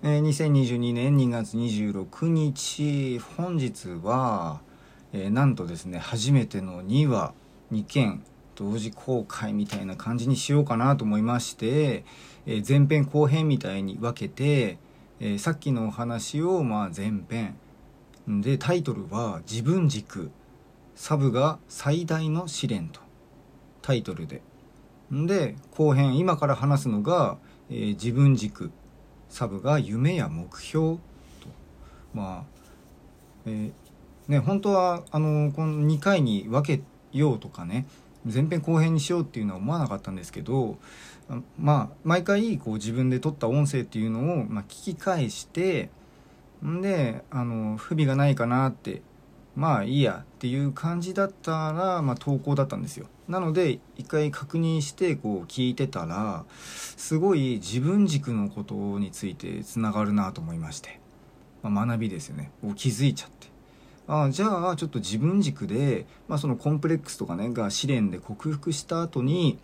えー、2022年2月26日本日は、えー、なんとですね初めての2話2件同時公開みたいな感じにしようかなと思いまして、えー、前編後編みたいに分けて、えー、さっきのお話をまあ前編。でタイトルは「自分軸。サブが最大の試練」と。タイトルで。で後編今から話すのが、えー、自分軸。サブが夢や目標と。まあえー、ね本当はあのこの2回に分けようとかね前編後編にしようっていうのは思わなかったんですけどまあ毎回こう自分で撮った音声っていうのを、まあ、聞き返してんであの不備がないかなってまあいいやっていう感じだったら、まあ、投稿だったんですよ。なので一回確認してこう聞いてたらすごい自分軸のことについてつながるなと思いまして、まあ、学びですよね。を気づいちゃって。ああじゃあちょっと自分軸で、まあ、そのコンプレックスとかねが試練で克服した後に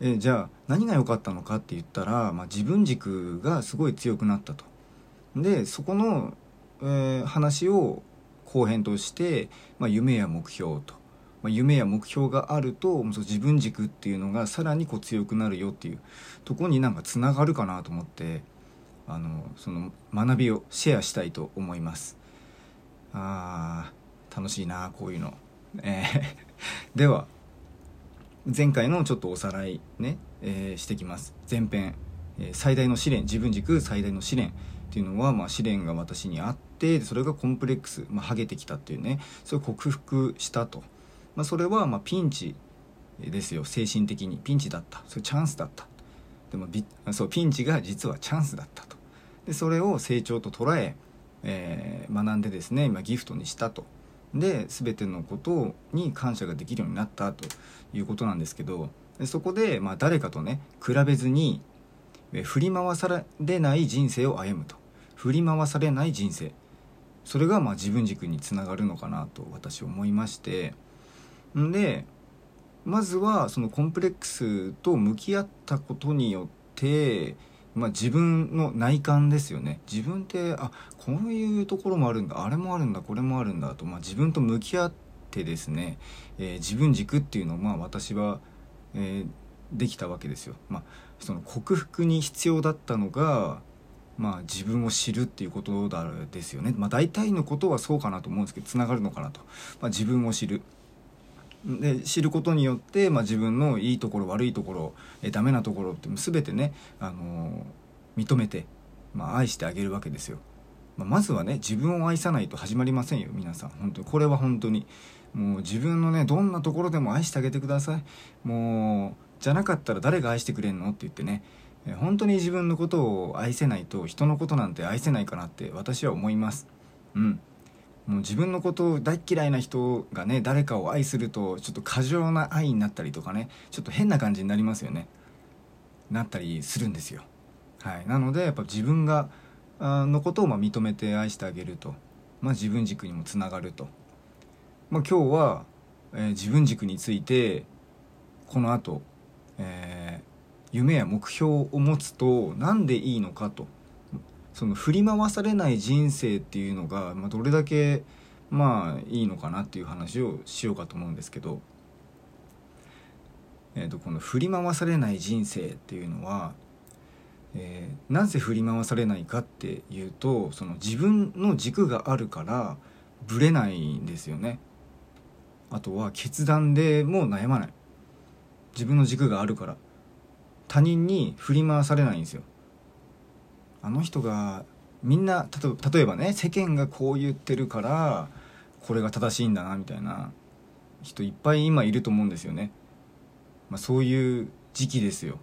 えじゃあ何が良かったのかって言ったら、まあ、自分軸がすごい強くなったと。でそこの、えー、話を後編として、まあ、夢や目標と、まあ、夢や目標があるとその自分軸っていうのがさらにこう強くなるよっていうとこになんかつながるかなと思ってあのその学びをシェアしたいと思います。あー楽しいなこういうの、えー、では前回のちょっとおさらいね、えー、してきます。前編、えー、最大の試練自分軸最大の試練っていうのは、まあ、試練が私にあってそれがコンプレックス、まあ、ハゲてきたっていうねそれを克服したと、まあ、それはまピンチですよ。精神的に。ピンチだった。それチャンスだった。でもそうピンチが実はチャンスだったと。でそれを成長と捉ええー、学んでですね今ギフトにしたと。で全てのことに感謝ができるようになったと。いうことなんですけど。そこで、まあ、誰かとね比べずに振り回されない人生を歩むと。振り回されない人生。それがまあ自分軸につながるのかなと私思いまして。んでまずはそのコンプレックスと向き合ったことによって、まあ、自分の内観ですよね。自分ってあこういうところもあるんだ。あれもあるんだ。これもあるんだ。と、まあ、自分と向き合ってですね、えー、自分軸っていうのをまあ私は、えー、できたわけですよ。まあ、その克服に必要だったのがまあ、自分を知るっていうことだですよね、まあ、大体のことはそうかなと思うんですけどつながるのかなと、まあ、自分を知る。で知ることによって、まあ、自分のいいところ悪いところえダメなところって全てね、あのー、認めて、まあ、愛してあげるわけですよ、まあ、まずはね自分を愛さないと始まりませんよ皆さん。本当に。これは本当に。もう自分のねどんなところでも愛してあげてください。もうじゃなかったら誰が愛してくれんのって言ってね。本当に自分のことを愛せないと人のことなんて愛せないかなって私は思います。うん。もう自分のことを大嫌いな人がね誰かを愛するとちょっと過剰な愛になったりとかねちょっと変な感じになりますよね。なったりするんですよ。はい。なのでやっぱ自分がのことをま認めて愛してあげると、まあ、自分軸にもつながると、まあ、今日は、えー、自分軸についてこの後、えー夢や目標を持つと何でいいのかと。その振り回されない人生っていうのが、まあ、どれだけまあいいのかなっていう話をしようかと思うんですけど、えー、とこの振り回されない人生っていうのは、えー、なぜ振り回されないかっていうとその自分の軸があるからぶれないんですよね。あとは決断でも悩まない。自分の軸があるから。他人に振り回されないんですよ。あの人がみんな例えばね世間がこう言ってるからこれが正しいんだなみたいな人いっぱい今いると思うんですよね、まあ、そういう時期ですよ。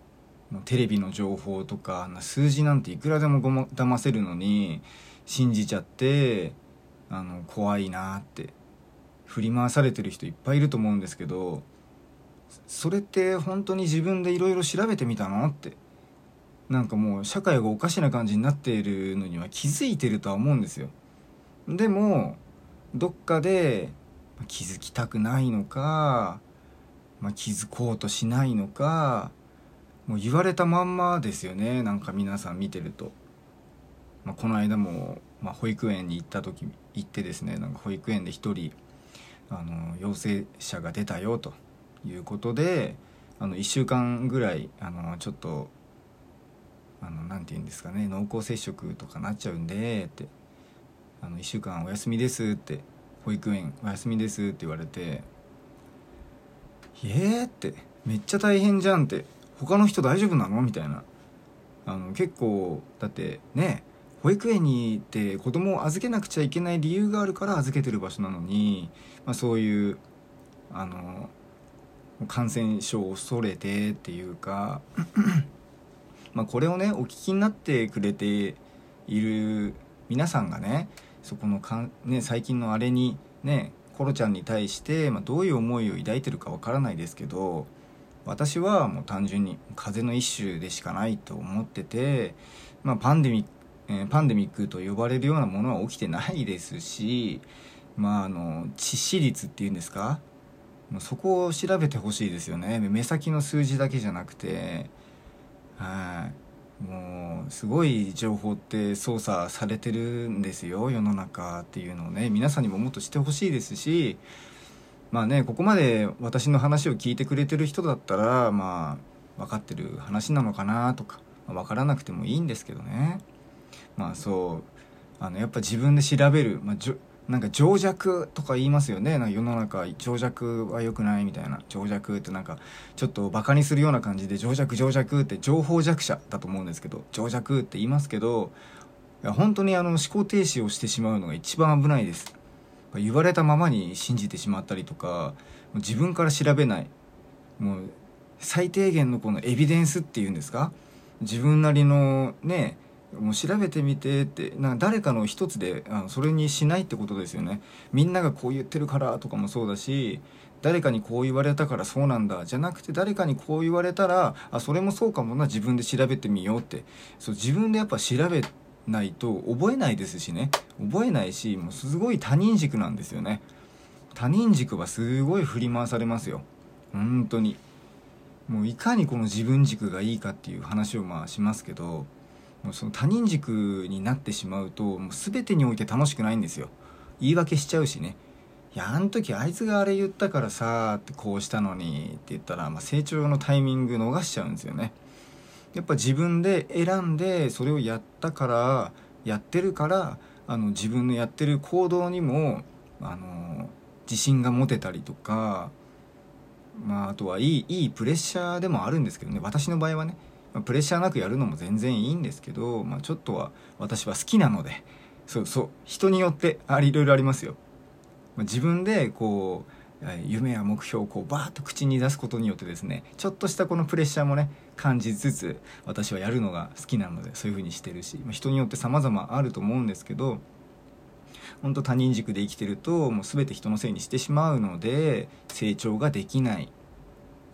テレビの情報とか数字なんていくらでもごま騙せるのに信じちゃってあの怖いなって振り回されてる人いっぱいいると思うんですけどそれって本当に自分でいろいろ調べてみたのってなんかもう社会がおかしな感じになっているのには気づいてるとは思うんですよ。でもどっかで気づきたくないのか、まあ、気づこうとしないのかもう言われたまんまですよね。なんか皆さん見てると。まあ、この間も、まあ、保育園に行った時行ってですねなんか保育園で1人あの陽性者が出たよということであの1週間ぐらいあのちょっとあのなて言うんですかね濃厚接触とかなっちゃうんでってあの1週間お休みですって保育園お休みですって言われてえーってめっちゃ大変じゃんって他の人大丈夫なの？みたいな。あの結構だってね保育園に行って子供を預けなくちゃいけない理由があるから預けてる場所なのに、まあ、そういうあの感染症を恐れてっていうかまあこれをねお聞きになってくれている皆さんがねそこのかん、ね、最近のあれにねコロちゃんに対して、まあ、どういう思いを抱いてるかわからないですけど私はもう単純に風邪の一種でしかないと思ってて、まあ、パンデミック、えー、パンデミックと呼ばれるようなものは起きてないですし、まあ、あの致死率っていうんですか？そこを調べてほしいですよね。目先の数字だけじゃなくてはい。もうすごい情報って操作されてるんですよ世の中っていうのをね。皆さんにももっとしてほしいですしまあねここまで私の話を聞いてくれてる人だったらまあ分かってる話なのかなとか、まあ、分からなくてもいいんですけどね。まあそうあのやっぱ自分で調べる、まあ、なんか情弱とか言いますよね。なんか世の中情弱は良くないみたいな。情弱ってなんかちょっとバカにするような感じで情弱情弱って情報弱者だと思うんですけど情弱って言いますけどいや本当にあの思考停止をしてしまうのが一番危ないです。言われたままに信じてしまったりとか自分から調べない。もう最低限のこのエビデンスっていうんですか？自分なりのねもう調べてみてってなんか誰かの一つであのそれにしないってことですよね。みんながこう言ってるからとかもそうだし誰かにこう言われたからそうなんだじゃなくて誰かにこう言われたらあそれもそうかもな自分で調べてみようって。そう自分でやっぱ調べないと覚えないですしね。覚えないしもうすごい他人軸なんですよね。他人軸はすごい振り回されますよ。本当に。もういかにこの自分軸がいいかっていう話をまあしますけどもうその他人軸になってしまうともう全てにおいて楽しくないんですよ。言い訳しちゃうしね。いやあの時あいつがあれ言ったからさってこうしたのにって言ったら、まあ、成長のタイミング逃しちゃうんですよね。やっぱ自分で選んでそれをやったからやってるからあの自分のやってる行動にもあの自信が持てたりとかまああとはいいいいプレッシャーでもあるんですけどね。私の場合はね。ま、プレッシャーなくやるのも全然いいんですけど、まあ、ちょっとは私は好きなのでそうそう人によってあいろいろありますよ、まあ、自分でこう夢や目標をこうバーッと口に出すことによってですねちょっとしたこのプレッシャーもね感じつつ私はやるのが好きなのでそういう風にしてるし、まあ、人によって様々あると思うんですけど本当他人軸で生きてるともう全て人のせいにしてしまうので成長ができない。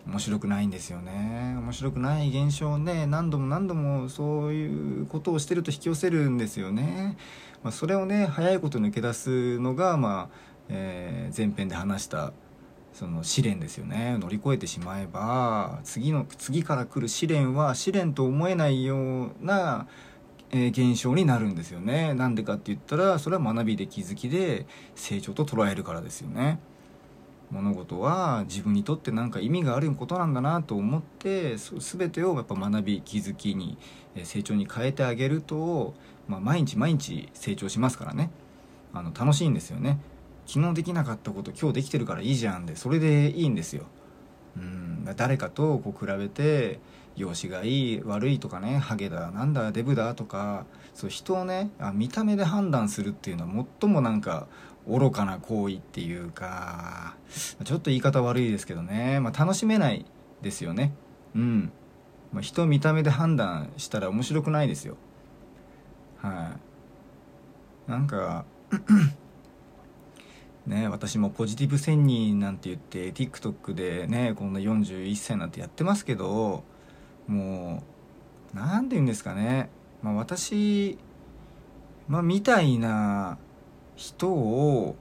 面白くないんですよね。面白くない現象をね何度も何度もそういうことをしてると引き寄せるんですよね、まあ、それをね早いこと抜け出すのが、まあえー、前編で話したその試練ですよね。乗り越えてしまえば次の次から来る試練は試練と思えないような、えー、現象になるんですよね。なんでかって言ったらそれは学びで気づきで成長と捉えるからですよね。物事は自分にとって何か意味があることなんだなと思って全てをやっぱ学び気づきに成長に変えてあげると、まあ、毎日毎日成長しますからね。あの楽しいんですよね。昨日できなかったこと今日できてるからいいじゃんでそれでいいんですよ。うん誰かとこう比べて容姿がいい悪いとかねハゲだなんだデブだとかそう人をねあ見た目で判断するっていうのは最もなんか愚かな行為っていうかちょっと言い方悪いですけどね、まあ、楽しめないですよね。うん、まあ、人見た目で判断したら面白くないですよ。はい。なんか ね私もポジティブ1000人なんて言って TikTok でねこんな41歳なんてやってますけどもう何て言うんですかね、まあ、私、まあ、みたいな人を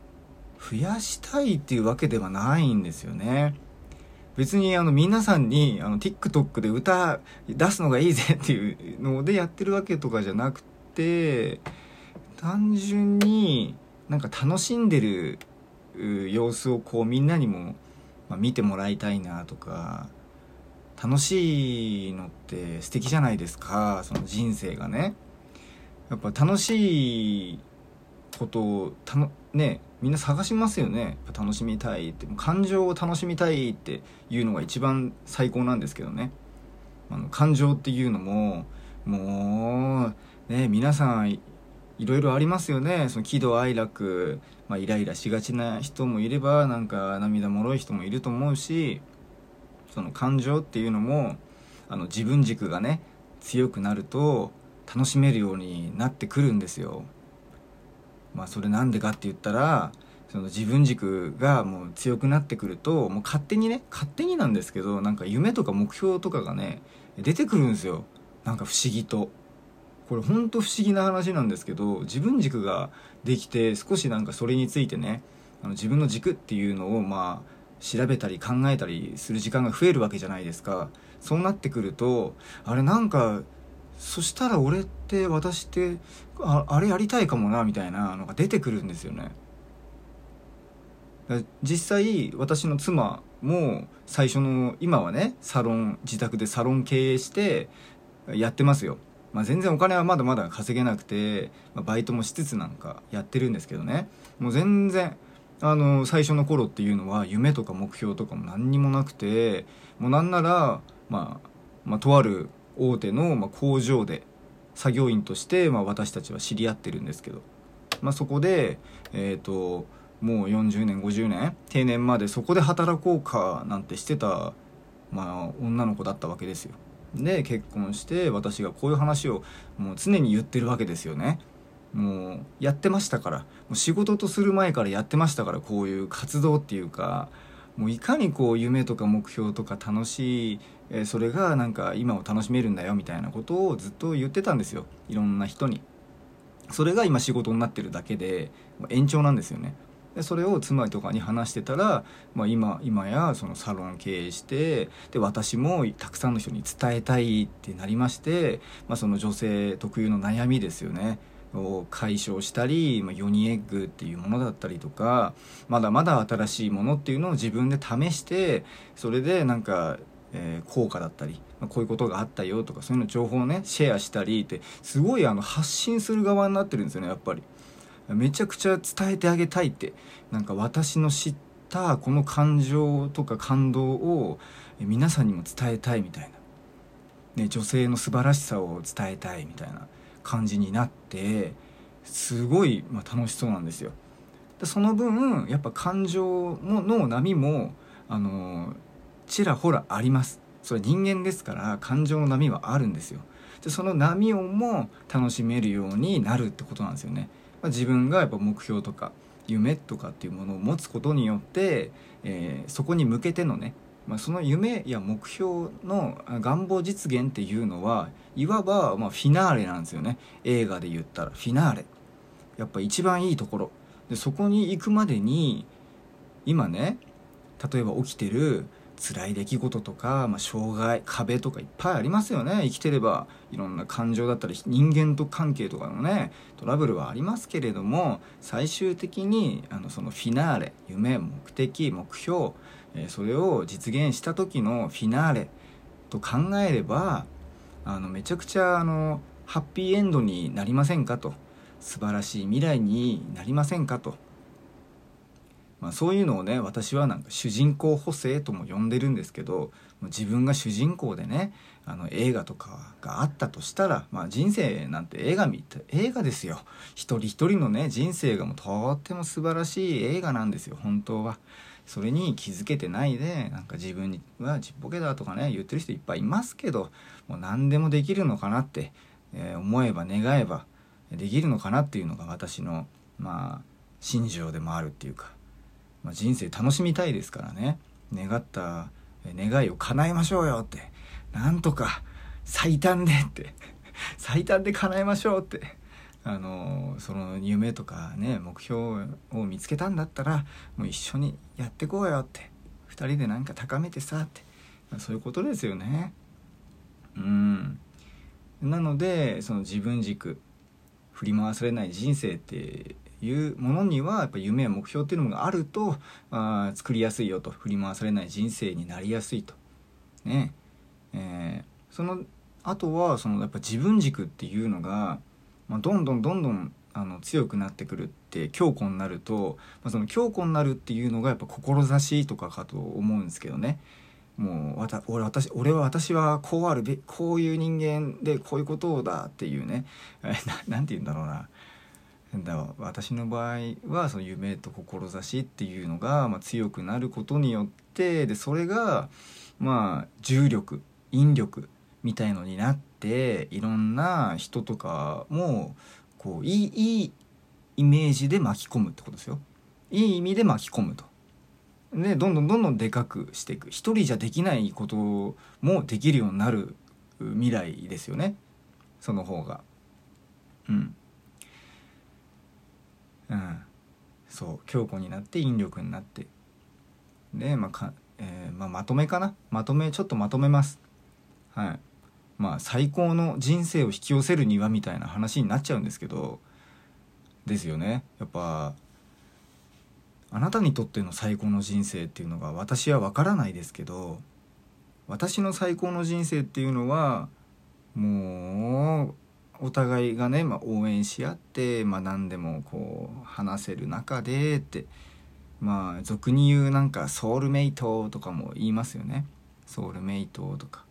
増やしたいっていうわけではないんですよね。別にあの皆さんにあの TikTok で歌出すのがいいぜっていうのでやってるわけとかじゃなくて単純になんか楽しんでる様子をこうみんなにも、ま、見てもらいたいなとか楽しいのって素敵じゃないですかその人生がねやっぱ楽しいことをたのねみんな探しますよね。楽しみたいって。感情を楽しみたいっていうのが一番最高なんですけどね。あの感情っていうのももうね皆さんいろいろありますよね。その喜怒哀楽、まあ、イライラしがちな人もいればなんか涙もろい人もいると思うしその感情っていうのもあの自分軸がね強くなると楽しめるようになってくるんですよ。まあそれなんでかって言ったらその自分軸がもう強くなってくるともう勝手にね勝手になんですけどなんか夢とか目標とかがね出てくるんですよなんか不思議と。これほんと不思議な話なんですけど自分軸ができて少しなんかそれについてねあの自分の軸っていうのをまあ調べたり考えたりする時間が増えるわけじゃないですかそうなってくるとあれなんかそしたら俺って私ってああれやりたいかもなみたいなのが出てくるんですよね。実際私の妻も最初の今はねサロン自宅でサロン経営してやってますよ。まあ、全然お金はまだまだ稼げなくて、まあ、バイトもしつつなんかやってるんですけどね。もう全然あの最初の頃っていうのは夢とか目標とかも何にもなくてもうなんなら、まあ、まあとある大手の、ま工場で作業員として、ま、私たちは知り合ってるんですけど、まあ、そこでえっ、ー、ともう40年50年定年までそこで働こうかなんてしてた、まあ、女の子だったわけですよ。で結婚して私がこういう話をもう常に言ってるわけですよね。もうやってましたから。もう仕事とする前からやってましたからこういう活動っていうか。もういかにこう夢とか目標とか楽しい、えそれがなんか今を楽しめるんだよみたいなことをずっと言ってたんですよ。いろんな人に。それが今仕事になってるだけで延長なんですよね。でそれを妻とかに話してたら、まあ今、今やそのサロン経営してで私もたくさんの人に伝えたいってなりまして、まあ、その女性特有の悩みですよね。を解消したり、まあ、ヨニエッグっていうものだったりとかまだまだ新しいものっていうのを自分で試してそれでなんか、えー、効果だったり、まあ、こういうことがあったよとかそういうの情報をねシェアしたりってすごいあの発信する側になってるんですよねやっぱり。めちゃくちゃ伝えてあげたいってなんか私の知ったこの感情とか感動を皆さんにも伝えたいみたいな、ね、女性の素晴らしさを伝えたいみたいな感じになってすごい、まあ、楽しそうなんですよ。でその分やっぱ感情のの波もあのちらほらあります。それ人間ですから感情の波はあるんですよ。でその波をも楽しめるようになるってことなんですよね。まあ、自分がやっぱ目標とか夢とかっていうものを持つことによって、えー、そこに向けてのね、まあ、その夢や目標の願望実現っていうのはいわばまフィナーレなんですよね。映画で言ったら。フィナーレ。やっぱ一番いいところ。でそこに行くまでに今ね例えば起きてる辛い出来事とか、まあ、障害壁とかいっぱいありますよね。生きてればいろんな感情だったり人間と関係とかのねトラブルはありますけれども最終的にあのそのフィナーレ夢目的目標、え、それを実現した時のフィナーレと考えればあのめちゃくちゃあのハッピーエンドになりませんかと素晴らしい未来になりませんかと。まあ、そういうのをね私はなんか主人公補正とも呼んでるんですけど自分が主人公でねあの映画とかがあったとしたら、まあ、人生なんて映画見て映画ですよ一人一人のね人生がもうとっても素晴らしい映画なんですよ本当は。それに気づけてないでなんか自分はちっぽけだとかね言ってる人いっぱいいますけどもう何でもできるのかなって、えー、思えば願えばできるのかなっていうのが私のまあ心情でもあるっていうかまあ、人生楽しみたいですからね。願った願いを叶えましょうよってなんとか最短でって 最短で叶えましょうってあのその夢とかね目標を見つけたんだったらもう一緒にやってこうよって2人でなんか高めてさって、そういうことですよね。うん。なのでその自分軸振り回されない人生っていうものにはやっぱ夢や目標っていうのがあるとあ作りやすいよと振り回されない人生になりやすいと。ね。えー、そのあとはそのやっぱ自分軸っていうのが、まあ、どんどんどんどんあの強くなってくるって強固になると、まあ、その強固になるっていうのがやっぱ志とかかと思うんですけどね。もう俺私俺は私はこうあるべこういう人間でこういうことだっていうね。何て言うんだろうな。だ私の場合はその夢と志っていうのが、まあ、強くなることによってでそれがまあ重力引力みたいのになっていろんな人とかもこういいいいイメージで巻き込むってことですよ。いい意味で巻き込むと。でどんどんどんどんでかくしていく。一人じゃできないこともできるようになる未来ですよね。その方が。うん。うん。そう。強固になって引力になって。でまあか、えーまあ、まとめかな。まとめちょっとまとめます。はい。まあ最高の人生を引き寄せるにはみたいな話になっちゃうんですけどですよね。やっぱあなたにとっての最高の人生っていうのが私は分からないですけど私の最高の人生っていうのはもうお互いがね、まあ、応援し合って、まあ、何でもこう話せる中でってまあ俗に言うなんかソウルメイトとかも言いますよね。ソウルメイトとか。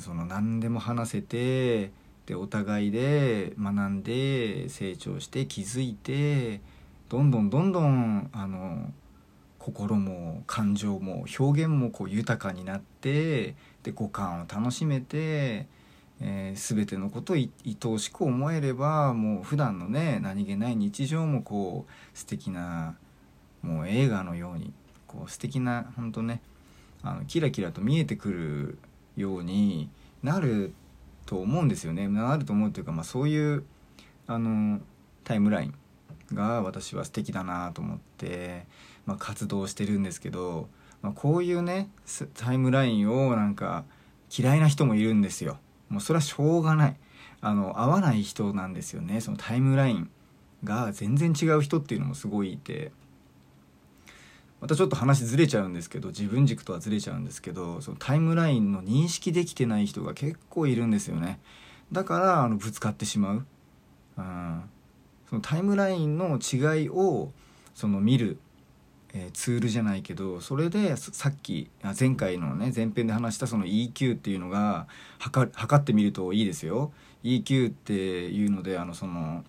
その何でも話せてでお互いで学んで成長して気づいてどんどんどんどんあの心も感情も表現もこう豊かになってで五感を楽しめて、えー、全てのことを愛おしく思えればもう普段のね何気ない日常もこう素敵なもう映画のようにこう素敵な本当ねあのキラキラと見えてくるようになると思うんですよね。なると思うというか、まあ、そういうあのタイムラインが私は素敵だなと思って、まあ、活動してるんですけど、まあ、こういうねタイムラインをなんか嫌いな人もいるんですよ。もうそれはしょうがない。あの合わない人なんですよね。そのタイムラインが全然違う人っていうのもすごいいて。またちょっと話ずれちゃうんですけど自分軸とはずれちゃうんですけどそのタイムラインの認識できてない人が結構いるんですよね。だからあのぶつかってしまう、うん、そのタイムラインの違いをその見る、えー、ツールじゃないけどそれでさっき前回のね前編で話したその EQ っていうのが測ってみるといいですよ。EQ っていうのであのその、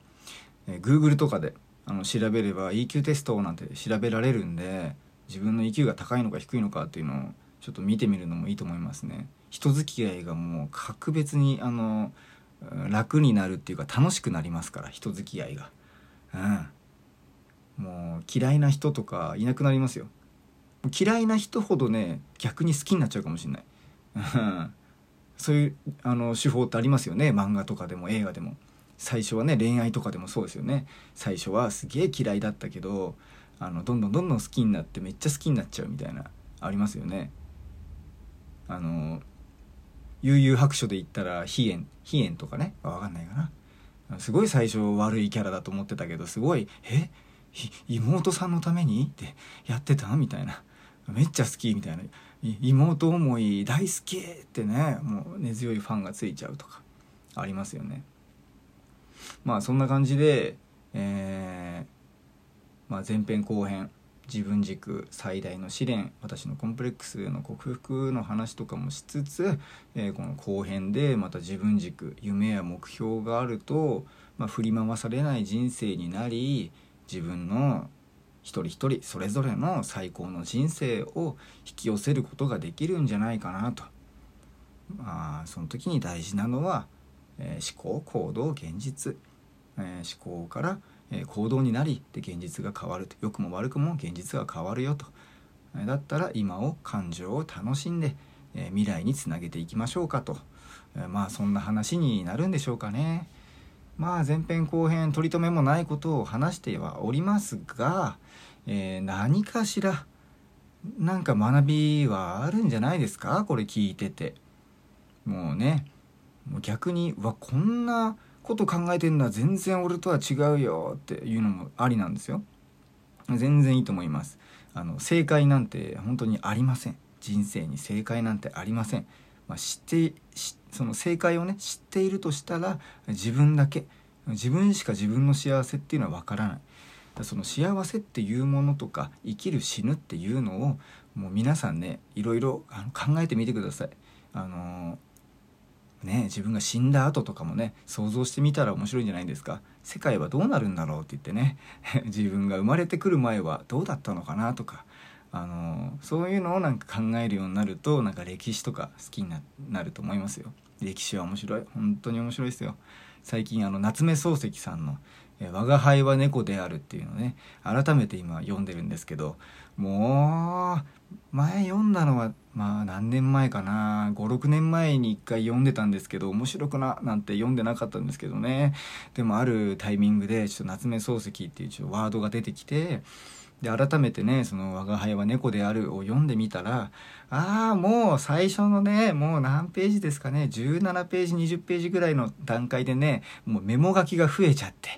えー、Google とかであの調べれば EQ テストなんて調べられるんで自分の EQ が高いのか低いのかっていうのをちょっと見てみるのもいいと思いますね。人付き合いがもう格別にあの楽になるっていうか楽しくなりますから人付き合いが。うん。もう嫌いな人とかいなくなりますよ。嫌いな人ほどね逆に好きになっちゃうかもしれない。そういうあの手法ってありますよね。漫画とかでも映画でも。最初はね恋愛とかでもそうですよね。最初はすげえ嫌いだったけどあのどんどんどんどん好きになってめっちゃ好きになっちゃうみたいなありますよね。あの悠々白書で言ったら飛燕飛燕とかね分かんないかな。すごい最初悪いキャラだと思ってたけどすごい「え？妹さんのために?」ってやってたみたいな。めっちゃ好きみたいな。妹思い大好きってねもう根強いファンがついちゃうとかありますよね。まあそんな感じでえーまあ、前編後編自分軸最大の試練私のコンプレックスへの克服の話とかもしつつ、えー、この後編でまた自分軸夢や目標があると、まあ、振り回されない人生になり自分の一人一人それぞれの最高の人生を引き寄せることができるんじゃないかなと。まあその時に大事なのは、えー、思考行動現実、えー、思考から「え行動になりで現実が変わると。良くも悪くも現実が変わるよと。だったら今を感情を楽しんで、え未来につなげていきましょうかと、えまあそんな話になるんでしょうかね。まあ前編後編取り留めもないことを話してはおりますが、えー、何かしらなんか学びはあるんじゃないですか？これ聞いてて。もうね逆にうわこんなこと考えてんだ全然俺とは違うよっていうのもありなんですよ。全然いいと思います。あの正解なんて本当にありません。人生に正解なんてありません、まあ、知ってその正解をね知っているとしたら自分だけ。自分しか自分の幸せっていうのは分からない。その幸せっていうものとか生きる死ぬっていうのをもう皆さんねいろいろ考えてみてください。あのね自分が死んだ後とかもね想像してみたら面白いんじゃないですか。世界はどうなるんだろうって言ってね 自分が生まれてくる前はどうだったのかなとかあのそういうのをなんか考えるようになるとなんか歴史とか好きになると思いますよ。歴史は面白い。本当に面白いですよ。最近あの夏目漱石さんの「我が輩は猫である」っていうのね改めて今読んでるんですけどもう前読んだのはまあ何年前かな。56年前に1回読んでたんですけど面白くななんて読んでなかったんですけどね。でもあるタイミングでちょっと夏目漱石っていうちょっとワードが出てきてで改めてね「その我が輩は猫である」を読んでみたらああもう最初のねもう何ページですかね。17ページ20ページぐらいの段階でねもうメモ書きが増えちゃって。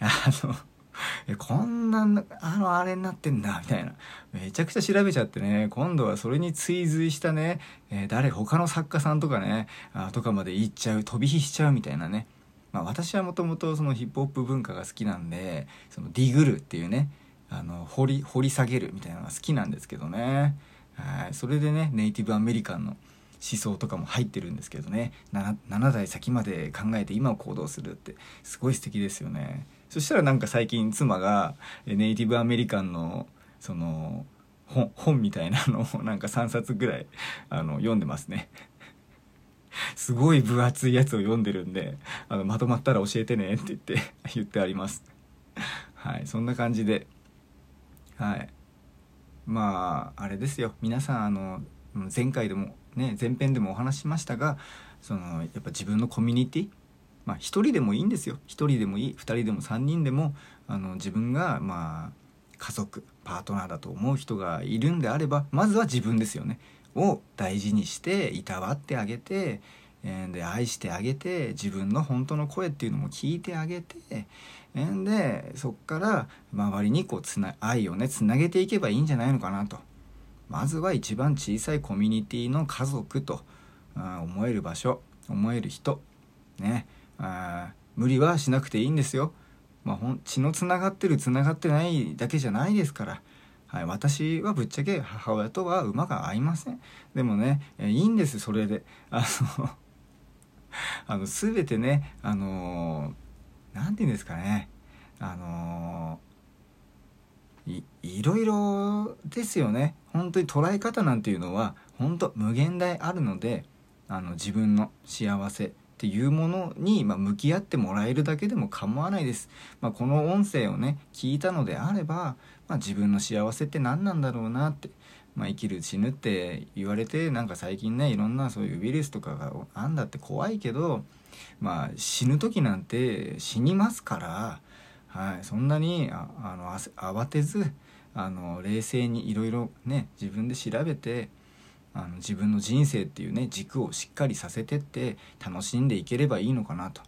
あの えこんなあのあれになってんだみたいな。めちゃくちゃ調べちゃってね今度はそれに追随したね、えー、誰他の作家さんとかねあとかまで行っちゃう飛び火しちゃうみたいなね。まあ、私はもともとそのヒップホップ文化が好きなんでそのディグルっていうねあの掘り掘り下げるみたいなのが好きなんですけどね。はいそれでねネイティブアメリカンの思想とかも入ってるんですけどね。7, 7代先まで考えて今を行動するってすごい素敵ですよね。そしたらなんか最近妻がネイティブアメリカンのその本みたいなのを なんか3冊ぐらいあの読んでますね。すごい分厚いやつを読んでるんであのまとまったら教えてねって言って 言ってあります。はいそんな感じで。はい。まああれですよ。皆さんあの前回でもね前編でもお話しましたがそのやっぱ自分のコミュニティまあ1人でもいいんですよ。1人でもいい。2人でも3人でもあの自分がまあ家族パートナーだと思う人がいるんであればまずは自分ですよね。を大事にしていたわってあげてで愛してあげて自分の本当の声っていうのも聞いてあげてでそっから周りにこうつな愛をねつなげていけばいいんじゃないのかなと。まずは一番小さいコミュニティの家族と思える場所思える人ね。あ無理はしなくていいんですよ、まあ、ほん血のつながってるつながってないだけじゃないですから。はい、私はぶっちゃけ母親とは馬が合いません。でもねいいんですそれで。あの あの全てねあの何て言うんですかね。あのいいろいろですよね。本当に捉え方なんていうのは本当無限大あるのであの自分の幸せ。っていうものに、まあ、向き合ってもらえるだけでも構わないです、まあ、この音声をね聞いたのであれば、まあ、自分の幸せって何なんだろうなってまあ、生きる死ぬって言われてなんか最近ねいろんなそういうウイルスとかがあんだって怖いけど、まあ、死ぬ時なんて死にますから、はい、そんなにああの慌てずあの冷静にいろいろね自分で調べてあの自分の人生っていうね軸をしっかりさせてって楽しんでいければいいのかなと。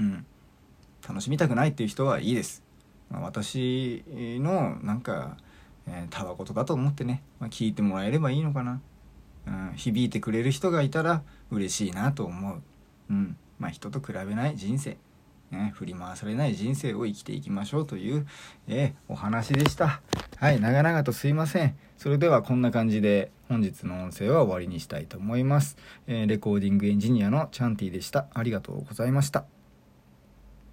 うん、楽しみたくないっていう人はいいです。まあ、私のなんか、たわことかと思ってね、まあ、聞いてもらえればいいのかな、うん、響いてくれる人がいたら嬉しいなと思う、うん。まあ、人と比べない人生、ね、振り回されない人生を生きていきましょうという、えー、お話でした。はい長々とすいません。それではこんな感じで本日の音声は終わりにしたいと思います、えー、レコーディングエンジニアのチャンティでした。ありがとうございました。